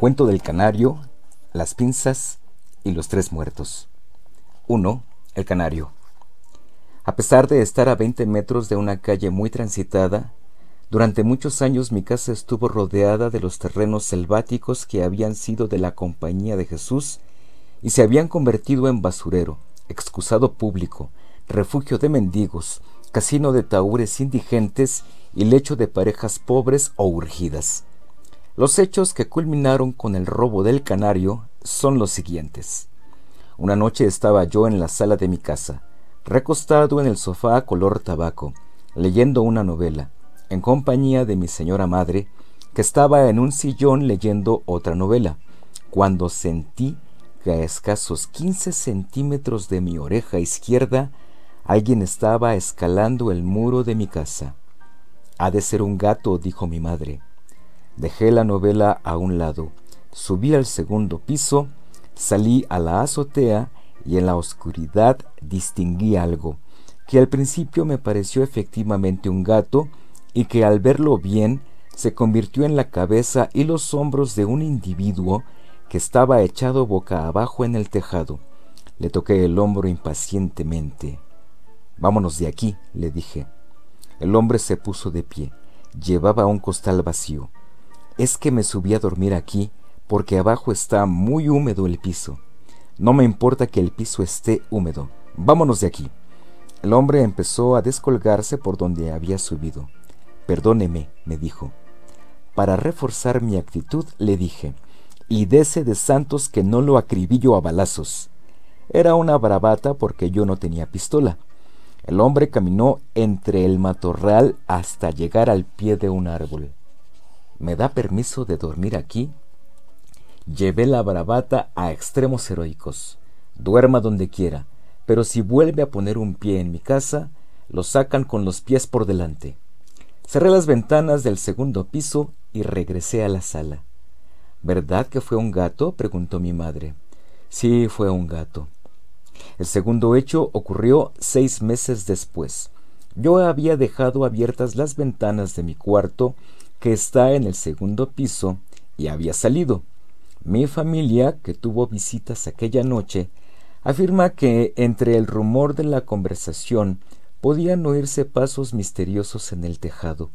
Cuento del canario, las pinzas y los tres muertos. 1. El canario. A pesar de estar a 20 metros de una calle muy transitada, durante muchos años mi casa estuvo rodeada de los terrenos selváticos que habían sido de la Compañía de Jesús y se habían convertido en basurero, excusado público, refugio de mendigos, casino de taúres indigentes y lecho de parejas pobres o urgidas. Los hechos que culminaron con el robo del canario son los siguientes. Una noche estaba yo en la sala de mi casa, recostado en el sofá color tabaco, leyendo una novela, en compañía de mi señora madre, que estaba en un sillón leyendo otra novela, cuando sentí que a escasos quince centímetros de mi oreja izquierda alguien estaba escalando el muro de mi casa. Ha de ser un gato, dijo mi madre. Dejé la novela a un lado, subí al segundo piso, salí a la azotea y en la oscuridad distinguí algo, que al principio me pareció efectivamente un gato y que al verlo bien se convirtió en la cabeza y los hombros de un individuo que estaba echado boca abajo en el tejado. Le toqué el hombro impacientemente. Vámonos de aquí, le dije. El hombre se puso de pie. Llevaba un costal vacío es que me subí a dormir aquí porque abajo está muy húmedo el piso. No me importa que el piso esté húmedo. Vámonos de aquí. El hombre empezó a descolgarse por donde había subido. Perdóneme, me dijo. Para reforzar mi actitud le dije, y dese de santos que no lo acribillo a balazos. Era una bravata porque yo no tenía pistola. El hombre caminó entre el matorral hasta llegar al pie de un árbol. ¿Me da permiso de dormir aquí? Llevé la bravata a extremos heroicos. Duerma donde quiera, pero si vuelve a poner un pie en mi casa, lo sacan con los pies por delante. Cerré las ventanas del segundo piso y regresé a la sala. ¿Verdad que fue un gato? preguntó mi madre. Sí, fue un gato. El segundo hecho ocurrió seis meses después. Yo había dejado abiertas las ventanas de mi cuarto que está en el segundo piso y había salido. Mi familia, que tuvo visitas aquella noche, afirma que entre el rumor de la conversación podían oírse pasos misteriosos en el tejado.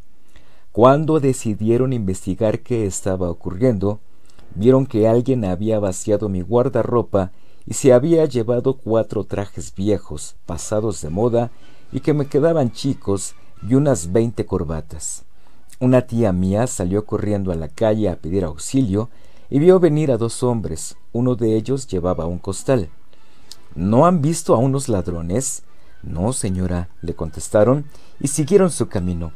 Cuando decidieron investigar qué estaba ocurriendo, vieron que alguien había vaciado mi guardarropa y se había llevado cuatro trajes viejos, pasados de moda, y que me quedaban chicos, y unas veinte corbatas. Una tía mía salió corriendo a la calle a pedir auxilio y vio venir a dos hombres. Uno de ellos llevaba un costal. ¿No han visto a unos ladrones? No, señora, le contestaron, y siguieron su camino.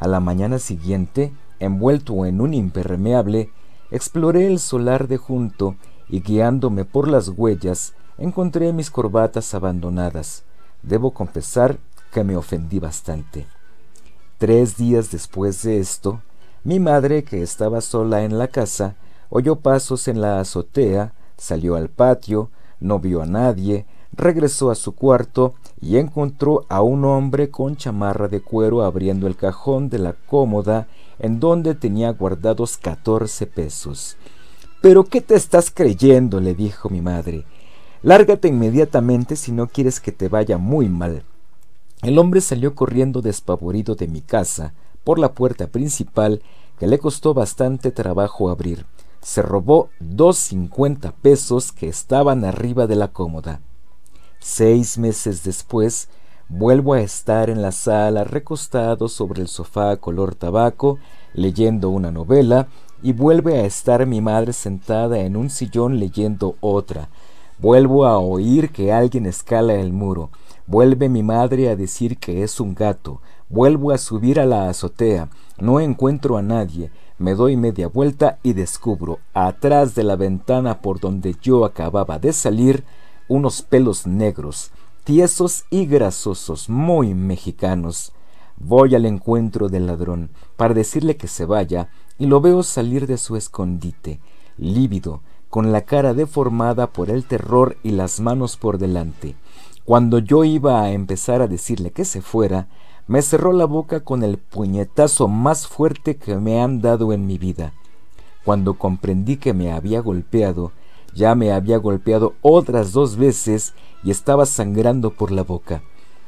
A la mañana siguiente, envuelto en un impermeable, exploré el solar de junto y guiándome por las huellas, encontré mis corbatas abandonadas. Debo confesar que me ofendí bastante. Tres días después de esto, mi madre, que estaba sola en la casa, oyó pasos en la azotea, salió al patio, no vio a nadie, regresó a su cuarto y encontró a un hombre con chamarra de cuero abriendo el cajón de la cómoda en donde tenía guardados catorce pesos. ¿Pero qué te estás creyendo? le dijo mi madre. Lárgate inmediatamente si no quieres que te vaya muy mal. El hombre salió corriendo despavorido de mi casa por la puerta principal que le costó bastante trabajo abrir. Se robó dos cincuenta pesos que estaban arriba de la cómoda. Seis meses después, vuelvo a estar en la sala recostado sobre el sofá color tabaco, leyendo una novela, y vuelve a estar mi madre sentada en un sillón leyendo otra. Vuelvo a oír que alguien escala el muro. Vuelve mi madre a decir que es un gato. Vuelvo a subir a la azotea. No encuentro a nadie. Me doy media vuelta y descubro, atrás de la ventana por donde yo acababa de salir, unos pelos negros, tiesos y grasosos, muy mexicanos. Voy al encuentro del ladrón para decirle que se vaya y lo veo salir de su escondite, lívido, con la cara deformada por el terror y las manos por delante. Cuando yo iba a empezar a decirle que se fuera, me cerró la boca con el puñetazo más fuerte que me han dado en mi vida. Cuando comprendí que me había golpeado, ya me había golpeado otras dos veces y estaba sangrando por la boca.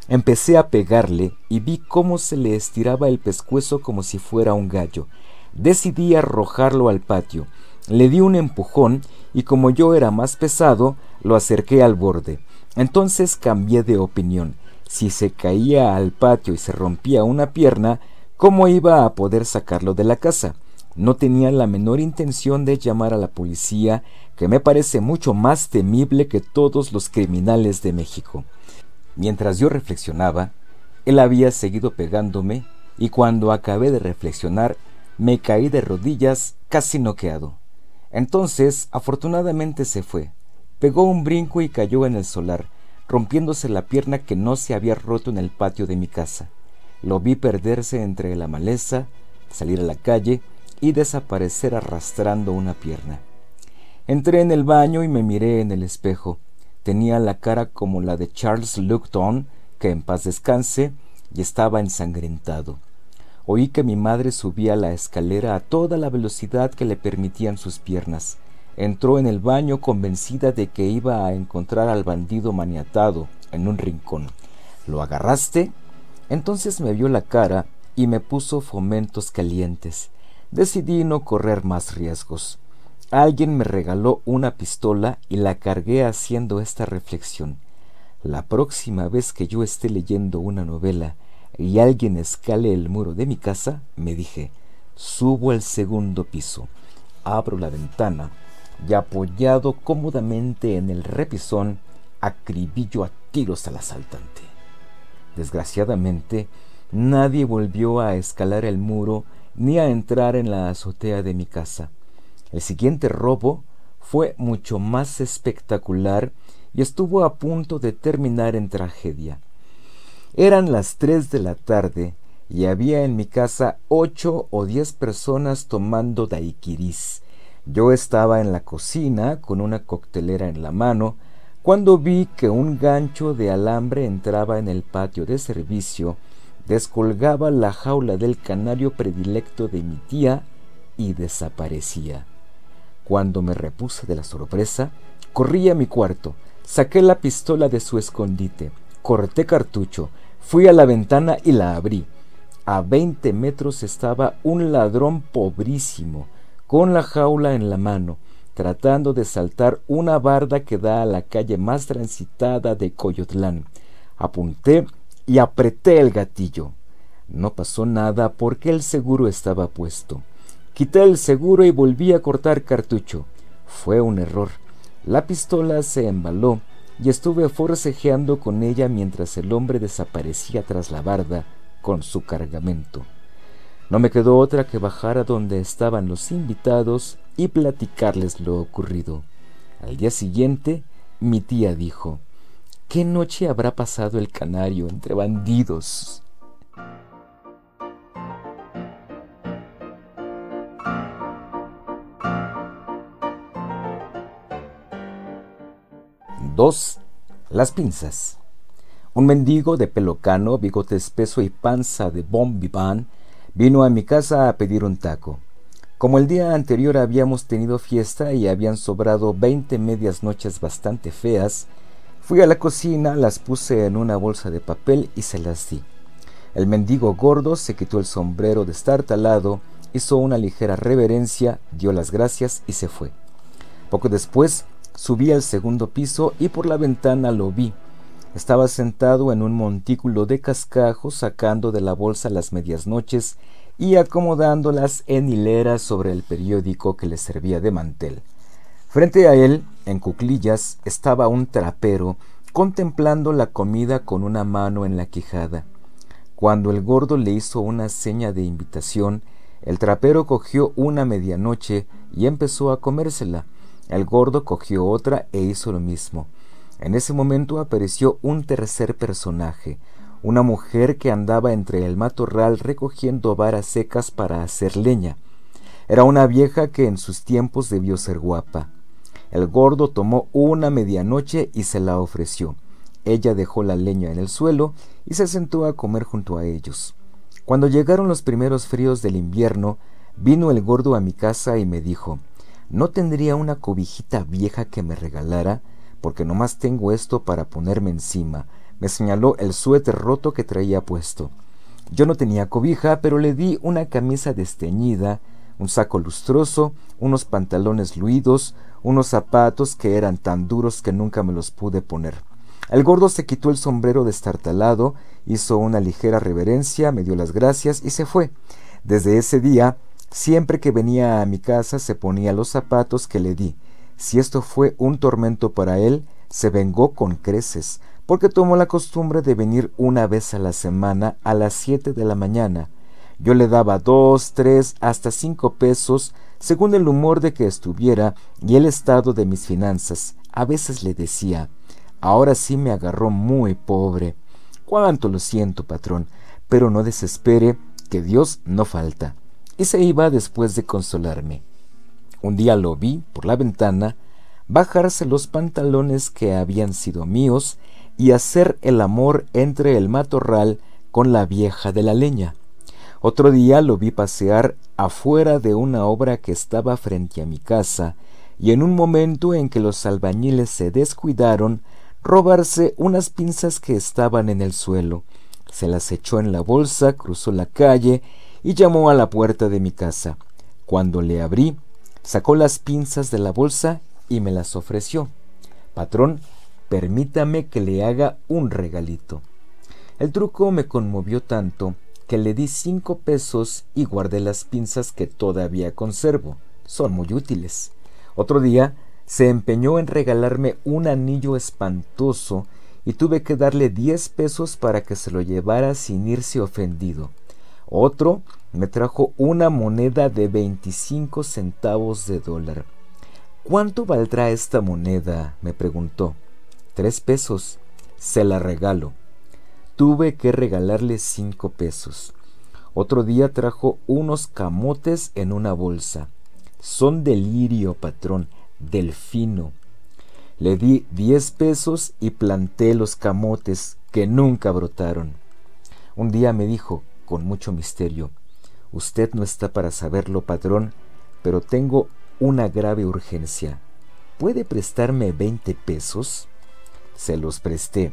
Empecé a pegarle y vi cómo se le estiraba el pescuezo como si fuera un gallo. Decidí arrojarlo al patio. Le di un empujón y como yo era más pesado, lo acerqué al borde. Entonces cambié de opinión. Si se caía al patio y se rompía una pierna, ¿cómo iba a poder sacarlo de la casa? No tenía la menor intención de llamar a la policía, que me parece mucho más temible que todos los criminales de México. Mientras yo reflexionaba, él había seguido pegándome y cuando acabé de reflexionar me caí de rodillas casi noqueado. Entonces, afortunadamente se fue. Pegó un brinco y cayó en el solar, rompiéndose la pierna que no se había roto en el patio de mi casa. Lo vi perderse entre la maleza, salir a la calle y desaparecer arrastrando una pierna. Entré en el baño y me miré en el espejo. Tenía la cara como la de Charles Lupton, que en paz descanse, y estaba ensangrentado. Oí que mi madre subía la escalera a toda la velocidad que le permitían sus piernas. Entró en el baño convencida de que iba a encontrar al bandido maniatado en un rincón. ¿Lo agarraste? Entonces me vio la cara y me puso fomentos calientes. Decidí no correr más riesgos. Alguien me regaló una pistola y la cargué haciendo esta reflexión. La próxima vez que yo esté leyendo una novela y alguien escale el muro de mi casa, me dije, subo al segundo piso, abro la ventana y apoyado cómodamente en el repisón, acribillo a tiros al asaltante. Desgraciadamente, nadie volvió a escalar el muro ni a entrar en la azotea de mi casa. El siguiente robo fue mucho más espectacular y estuvo a punto de terminar en tragedia. Eran las tres de la tarde y había en mi casa ocho o diez personas tomando daiquiris. Yo estaba en la cocina con una coctelera en la mano cuando vi que un gancho de alambre entraba en el patio de servicio, descolgaba la jaula del canario predilecto de mi tía y desaparecía. Cuando me repuse de la sorpresa, corrí a mi cuarto, saqué la pistola de su escondite, corté cartucho, fui a la ventana y la abrí. A veinte metros estaba un ladrón pobrísimo, con la jaula en la mano, tratando de saltar una barda que da a la calle más transitada de Coyotlán. Apunté y apreté el gatillo. No pasó nada porque el seguro estaba puesto. Quité el seguro y volví a cortar cartucho. Fue un error. La pistola se embaló y estuve forcejeando con ella mientras el hombre desaparecía tras la barda con su cargamento. No me quedó otra que bajar a donde estaban los invitados y platicarles lo ocurrido. Al día siguiente, mi tía dijo, ¿Qué noche habrá pasado el canario entre bandidos? 2. Las pinzas. Un mendigo de pelo cano, bigote espeso y panza de bon vivant vino a mi casa a pedir un taco. Como el día anterior habíamos tenido fiesta y habían sobrado veinte medias noches bastante feas, fui a la cocina, las puse en una bolsa de papel y se las di. El mendigo gordo se quitó el sombrero de estar talado, hizo una ligera reverencia, dio las gracias y se fue. Poco después Subí al segundo piso y por la ventana lo vi. Estaba sentado en un montículo de cascajo sacando de la bolsa las medias noches y acomodándolas en hileras sobre el periódico que le servía de mantel. Frente a él, en cuclillas, estaba un trapero contemplando la comida con una mano en la quijada. Cuando el gordo le hizo una seña de invitación, el trapero cogió una medianoche y empezó a comérsela. El gordo cogió otra e hizo lo mismo. En ese momento apareció un tercer personaje, una mujer que andaba entre el matorral recogiendo varas secas para hacer leña. Era una vieja que en sus tiempos debió ser guapa. El gordo tomó una medianoche y se la ofreció. Ella dejó la leña en el suelo y se sentó a comer junto a ellos. Cuando llegaron los primeros fríos del invierno, Vino el gordo a mi casa y me dijo, ¿no tendría una cobijita vieja que me regalara? Porque nomás tengo esto para ponerme encima. Me señaló el suéter roto que traía puesto. Yo no tenía cobija, pero le di una camisa desteñida, un saco lustroso, unos pantalones luidos, unos zapatos que eran tan duros que nunca me los pude poner. El gordo se quitó el sombrero destartalado, hizo una ligera reverencia, me dio las gracias y se fue. Desde ese día, siempre que venía a mi casa se ponía los zapatos que le di. Si esto fue un tormento para él, se vengó con creces, porque tomó la costumbre de venir una vez a la semana a las siete de la mañana. Yo le daba dos, tres, hasta cinco pesos, según el humor de que estuviera y el estado de mis finanzas. A veces le decía, Ahora sí me agarró muy pobre. Cuánto lo siento, patrón, pero no desespere, que Dios no falta. Y se iba después de consolarme. Un día lo vi por la ventana bajarse los pantalones que habían sido míos y hacer el amor entre el matorral con la vieja de la leña. Otro día lo vi pasear afuera de una obra que estaba frente a mi casa, y en un momento en que los albañiles se descuidaron, robarse unas pinzas que estaban en el suelo. Se las echó en la bolsa, cruzó la calle y llamó a la puerta de mi casa. Cuando le abrí, sacó las pinzas de la bolsa y me las ofreció. Patrón, permítame que le haga un regalito. El truco me conmovió tanto que le di cinco pesos y guardé las pinzas que todavía conservo. Son muy útiles. Otro día se empeñó en regalarme un anillo espantoso y tuve que darle diez pesos para que se lo llevara sin irse ofendido. Otro me trajo una moneda de veinticinco centavos de dólar. ¿Cuánto valdrá esta moneda? me preguntó. Tres pesos. Se la regalo. Tuve que regalarle cinco pesos. Otro día trajo unos camotes en una bolsa. Son delirio, patrón delfino. Le di diez pesos y planté los camotes que nunca brotaron. Un día me dijo, con mucho misterio, Usted no está para saberlo, patrón, pero tengo una grave urgencia. ¿Puede prestarme veinte pesos? Se los presté.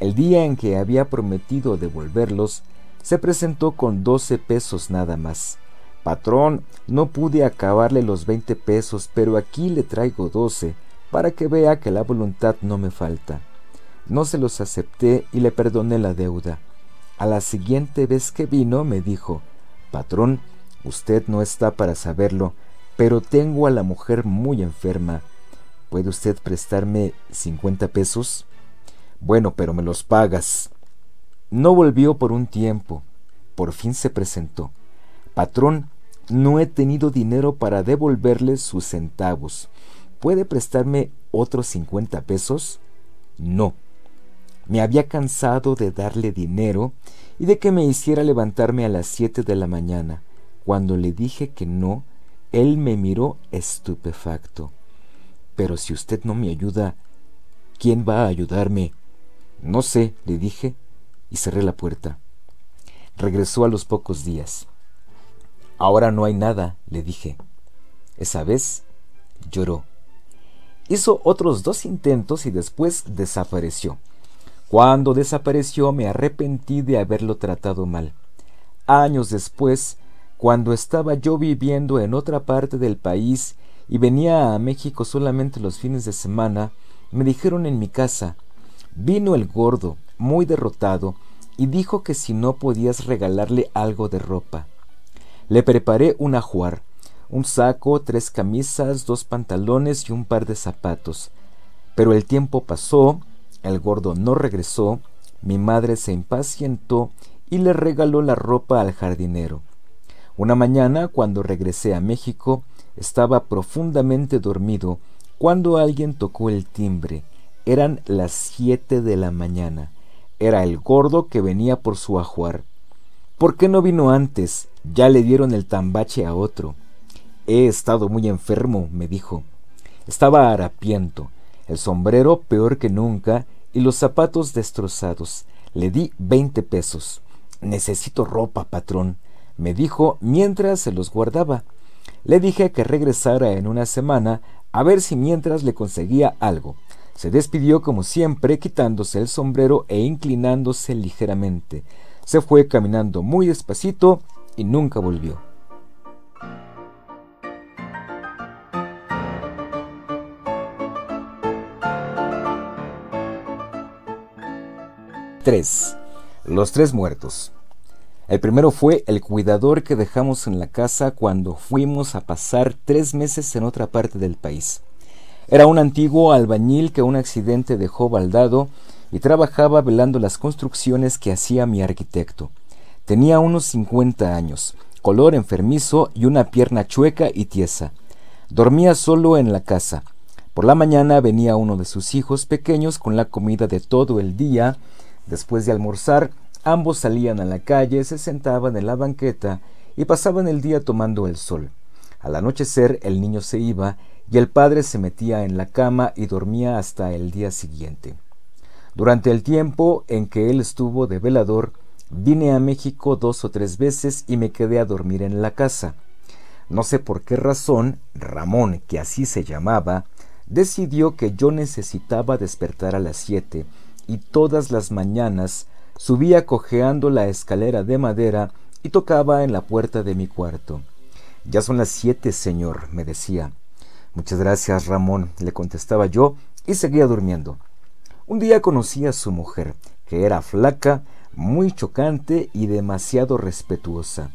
El día en que había prometido devolverlos, se presentó con doce pesos nada más. Patrón, no pude acabarle los veinte pesos, pero aquí le traigo doce, para que vea que la voluntad no me falta. No se los acepté y le perdoné la deuda. A la siguiente vez que vino me dijo, Patrón, usted no está para saberlo, pero tengo a la mujer muy enferma. ¿Puede usted prestarme cincuenta pesos? Bueno, pero me los pagas. No volvió por un tiempo. Por fin se presentó. Patrón, no he tenido dinero para devolverle sus centavos. ¿Puede prestarme otros cincuenta pesos? No. Me había cansado de darle dinero y de que me hiciera levantarme a las siete de la mañana. Cuando le dije que no, él me miró estupefacto. Pero si usted no me ayuda, ¿quién va a ayudarme? No sé, le dije, y cerré la puerta. Regresó a los pocos días. Ahora no hay nada, le dije. Esa vez lloró. Hizo otros dos intentos y después desapareció. Cuando desapareció me arrepentí de haberlo tratado mal. Años después, cuando estaba yo viviendo en otra parte del país y venía a México solamente los fines de semana, me dijeron en mi casa, vino el gordo, muy derrotado, y dijo que si no podías regalarle algo de ropa. Le preparé un ajuar, un saco, tres camisas, dos pantalones y un par de zapatos. Pero el tiempo pasó, el gordo no regresó, mi madre se impacientó y le regaló la ropa al jardinero. Una mañana, cuando regresé a México, estaba profundamente dormido cuando alguien tocó el timbre. Eran las siete de la mañana. Era el gordo que venía por su ajuar. ¿Por qué no vino antes? Ya le dieron el tambache a otro. He estado muy enfermo, me dijo. Estaba harapiento, el sombrero peor que nunca y los zapatos destrozados. Le di veinte pesos. Necesito ropa, patrón. me dijo mientras se los guardaba. Le dije que regresara en una semana a ver si mientras le conseguía algo. Se despidió como siempre, quitándose el sombrero e inclinándose ligeramente. Se fue caminando muy despacito y nunca volvió. 3. Los tres muertos. El primero fue el cuidador que dejamos en la casa cuando fuimos a pasar tres meses en otra parte del país. Era un antiguo albañil que un accidente dejó baldado y trabajaba velando las construcciones que hacía mi arquitecto. Tenía unos 50 años, color enfermizo y una pierna chueca y tiesa. Dormía solo en la casa. Por la mañana venía uno de sus hijos pequeños con la comida de todo el día. Después de almorzar, ambos salían a la calle, se sentaban en la banqueta y pasaban el día tomando el sol. Al anochecer el niño se iba y el padre se metía en la cama y dormía hasta el día siguiente. Durante el tiempo en que él estuvo de velador, vine a México dos o tres veces y me quedé a dormir en la casa. No sé por qué razón, Ramón, que así se llamaba, decidió que yo necesitaba despertar a las siete y todas las mañanas subía cojeando la escalera de madera y tocaba en la puerta de mi cuarto. Ya son las siete, señor, me decía. Muchas gracias, Ramón, le contestaba yo y seguía durmiendo. Un día conocí a su mujer, que era flaca, muy chocante y demasiado respetuosa.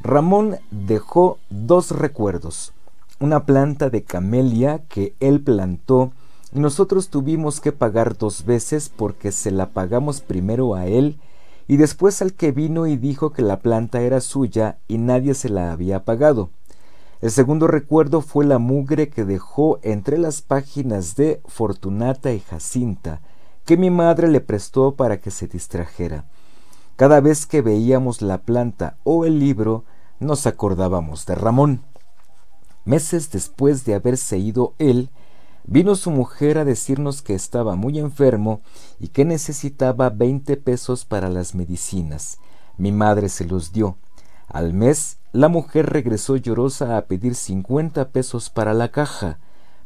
Ramón dejó dos recuerdos, una planta de camelia que él plantó nosotros tuvimos que pagar dos veces porque se la pagamos primero a él y después al que vino y dijo que la planta era suya y nadie se la había pagado. El segundo recuerdo fue la mugre que dejó entre las páginas de Fortunata y Jacinta, que mi madre le prestó para que se distrajera. Cada vez que veíamos la planta o el libro, nos acordábamos de Ramón. Meses después de haberse ido él, vino su mujer a decirnos que estaba muy enfermo y que necesitaba veinte pesos para las medicinas. Mi madre se los dio. Al mes, la mujer regresó llorosa a pedir cincuenta pesos para la caja.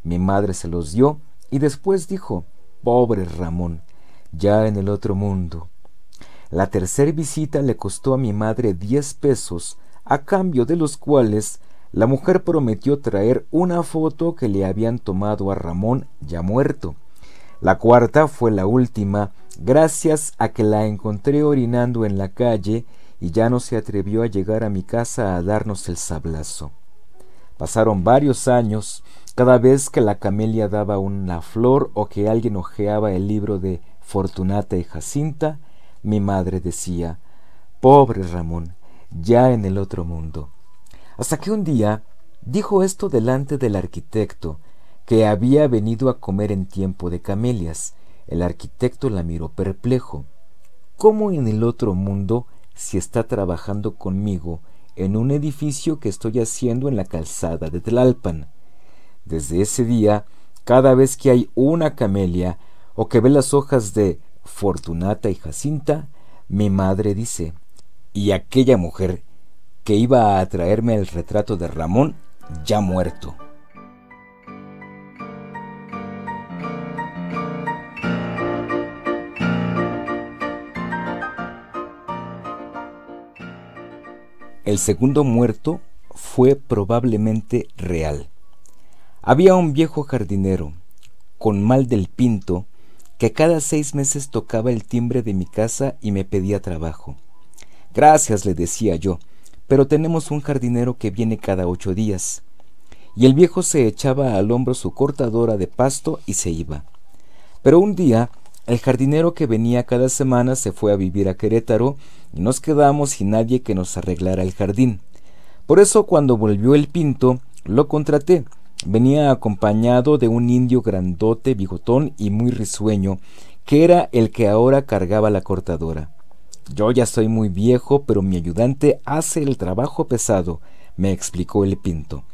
Mi madre se los dio y después dijo, Pobre Ramón, ya en el otro mundo. La tercera visita le costó a mi madre diez pesos, a cambio de los cuales la mujer prometió traer una foto que le habían tomado a Ramón ya muerto. La cuarta fue la última, gracias a que la encontré orinando en la calle y ya no se atrevió a llegar a mi casa a darnos el sablazo. Pasaron varios años, cada vez que la camelia daba una flor o que alguien hojeaba el libro de Fortunata y Jacinta, mi madre decía, Pobre Ramón, ya en el otro mundo. Hasta que un día dijo esto delante del arquitecto, que había venido a comer en tiempo de camelias. El arquitecto la miró perplejo. ¿Cómo en el otro mundo si está trabajando conmigo en un edificio que estoy haciendo en la calzada de Tlalpan. Desde ese día, cada vez que hay una camelia o que ve las hojas de Fortunata y Jacinta, mi madre dice, y aquella mujer que iba a traerme el retrato de Ramón ya muerto. El segundo muerto fue probablemente real. Había un viejo jardinero, con mal del pinto, que cada seis meses tocaba el timbre de mi casa y me pedía trabajo. Gracias, le decía yo, pero tenemos un jardinero que viene cada ocho días. Y el viejo se echaba al hombro su cortadora de pasto y se iba. Pero un día el jardinero que venía cada semana se fue a vivir a Querétaro y nos quedamos sin nadie que nos arreglara el jardín. Por eso cuando volvió el pinto, lo contraté. Venía acompañado de un indio grandote, bigotón y muy risueño, que era el que ahora cargaba la cortadora. Yo ya soy muy viejo, pero mi ayudante hace el trabajo pesado, me explicó el pinto.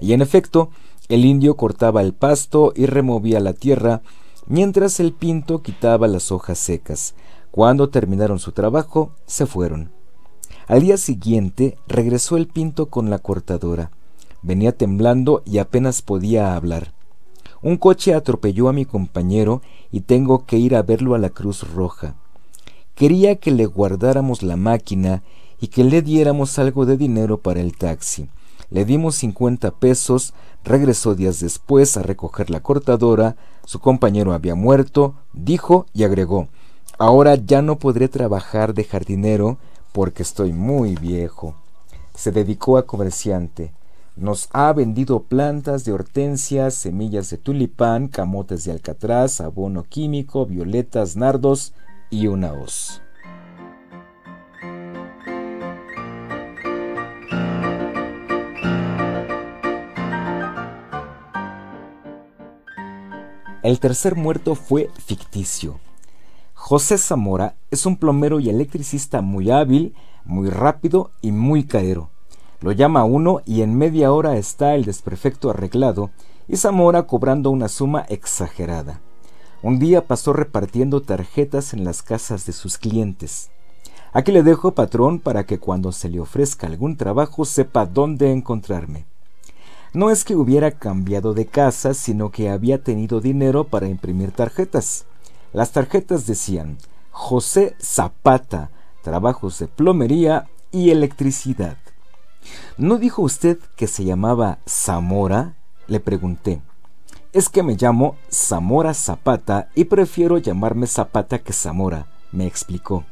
Y en efecto, el indio cortaba el pasto y removía la tierra, mientras el pinto quitaba las hojas secas. Cuando terminaron su trabajo, se fueron. Al día siguiente regresó el pinto con la cortadora. Venía temblando y apenas podía hablar. Un coche atropelló a mi compañero y tengo que ir a verlo a la Cruz Roja. Quería que le guardáramos la máquina y que le diéramos algo de dinero para el taxi. Le dimos cincuenta pesos, regresó días después a recoger la cortadora, su compañero había muerto, dijo y agregó Ahora ya no podré trabajar de jardinero porque estoy muy viejo. Se dedicó a comerciante. Nos ha vendido plantas de hortensias, semillas de tulipán, camotes de alcatraz, abono químico, violetas, nardos y una hoz. El tercer muerto fue ficticio. José Zamora es un plomero y electricista muy hábil, muy rápido y muy caero. Lo llama uno y en media hora está el desperfecto arreglado y Zamora cobrando una suma exagerada. Un día pasó repartiendo tarjetas en las casas de sus clientes. Aquí le dejo patrón para que cuando se le ofrezca algún trabajo sepa dónde encontrarme. No es que hubiera cambiado de casa, sino que había tenido dinero para imprimir tarjetas. Las tarjetas decían José Zapata, trabajos de plomería y electricidad. ¿No dijo usted que se llamaba Zamora? Le pregunté. Es que me llamo Zamora Zapata y prefiero llamarme Zapata que Zamora, me explicó.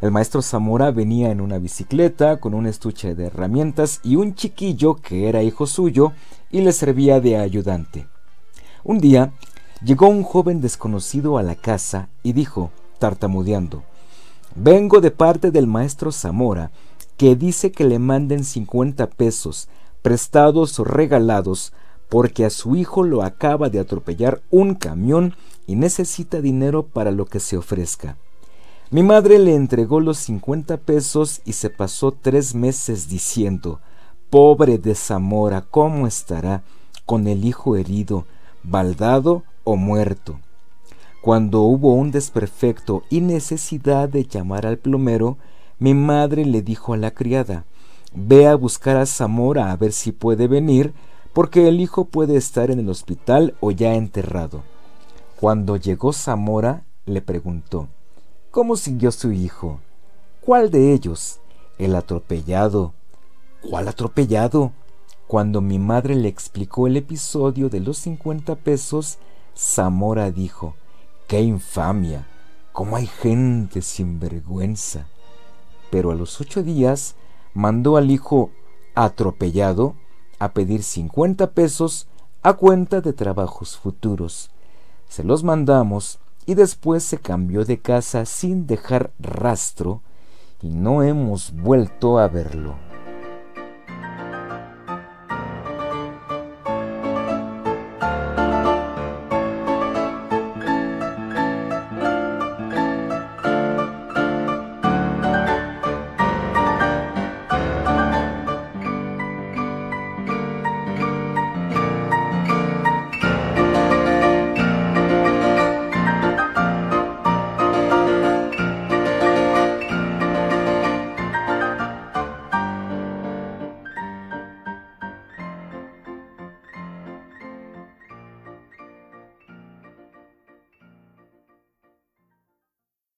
El maestro Zamora venía en una bicicleta con un estuche de herramientas y un chiquillo que era hijo suyo y le servía de ayudante. Un día llegó un joven desconocido a la casa y dijo, tartamudeando, Vengo de parte del maestro Zamora que dice que le manden 50 pesos, prestados o regalados, porque a su hijo lo acaba de atropellar un camión y necesita dinero para lo que se ofrezca. Mi madre le entregó los 50 pesos y se pasó tres meses diciendo, Pobre de Zamora, ¿cómo estará con el hijo herido, baldado o muerto? Cuando hubo un desperfecto y necesidad de llamar al plomero, mi madre le dijo a la criada, Ve a buscar a Zamora a ver si puede venir, porque el hijo puede estar en el hospital o ya enterrado. Cuando llegó Zamora, le preguntó, ¿Cómo siguió su hijo? ¿Cuál de ellos? El atropellado. ¿Cuál atropellado? Cuando mi madre le explicó el episodio de los cincuenta pesos, Zamora dijo, ¡Qué infamia! ¿Cómo hay gente sin vergüenza? pero a los ocho días mandó al hijo atropellado a pedir cincuenta pesos a cuenta de trabajos futuros. Se los mandamos y después se cambió de casa sin dejar rastro y no hemos vuelto a verlo.